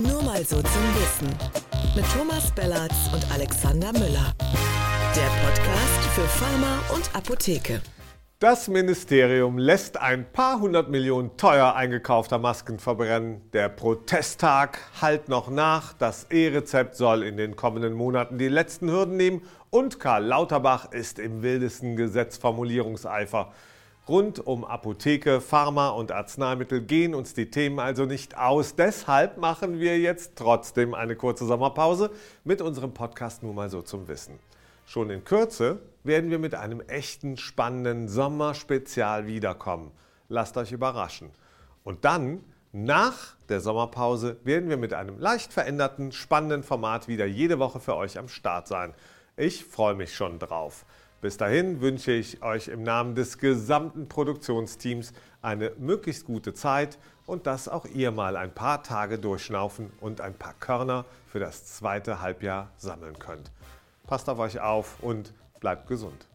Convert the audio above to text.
Nur mal so zum Wissen. Mit Thomas Bellatz und Alexander Müller. Der Podcast für Pharma und Apotheke. Das Ministerium lässt ein paar hundert Millionen teuer eingekaufter Masken verbrennen. Der Protesttag halt noch nach. Das E-Rezept soll in den kommenden Monaten die letzten Hürden nehmen. Und Karl Lauterbach ist im wildesten Gesetzformulierungseifer. Rund um Apotheke, Pharma und Arzneimittel gehen uns die Themen also nicht aus. Deshalb machen wir jetzt trotzdem eine kurze Sommerpause mit unserem Podcast nur mal so zum Wissen. Schon in Kürze werden wir mit einem echten spannenden Sommerspezial wiederkommen. Lasst euch überraschen. Und dann, nach der Sommerpause, werden wir mit einem leicht veränderten, spannenden Format wieder jede Woche für euch am Start sein. Ich freue mich schon drauf. Bis dahin wünsche ich euch im Namen des gesamten Produktionsteams eine möglichst gute Zeit und dass auch ihr mal ein paar Tage durchschnaufen und ein paar Körner für das zweite Halbjahr sammeln könnt. Passt auf euch auf und bleibt gesund.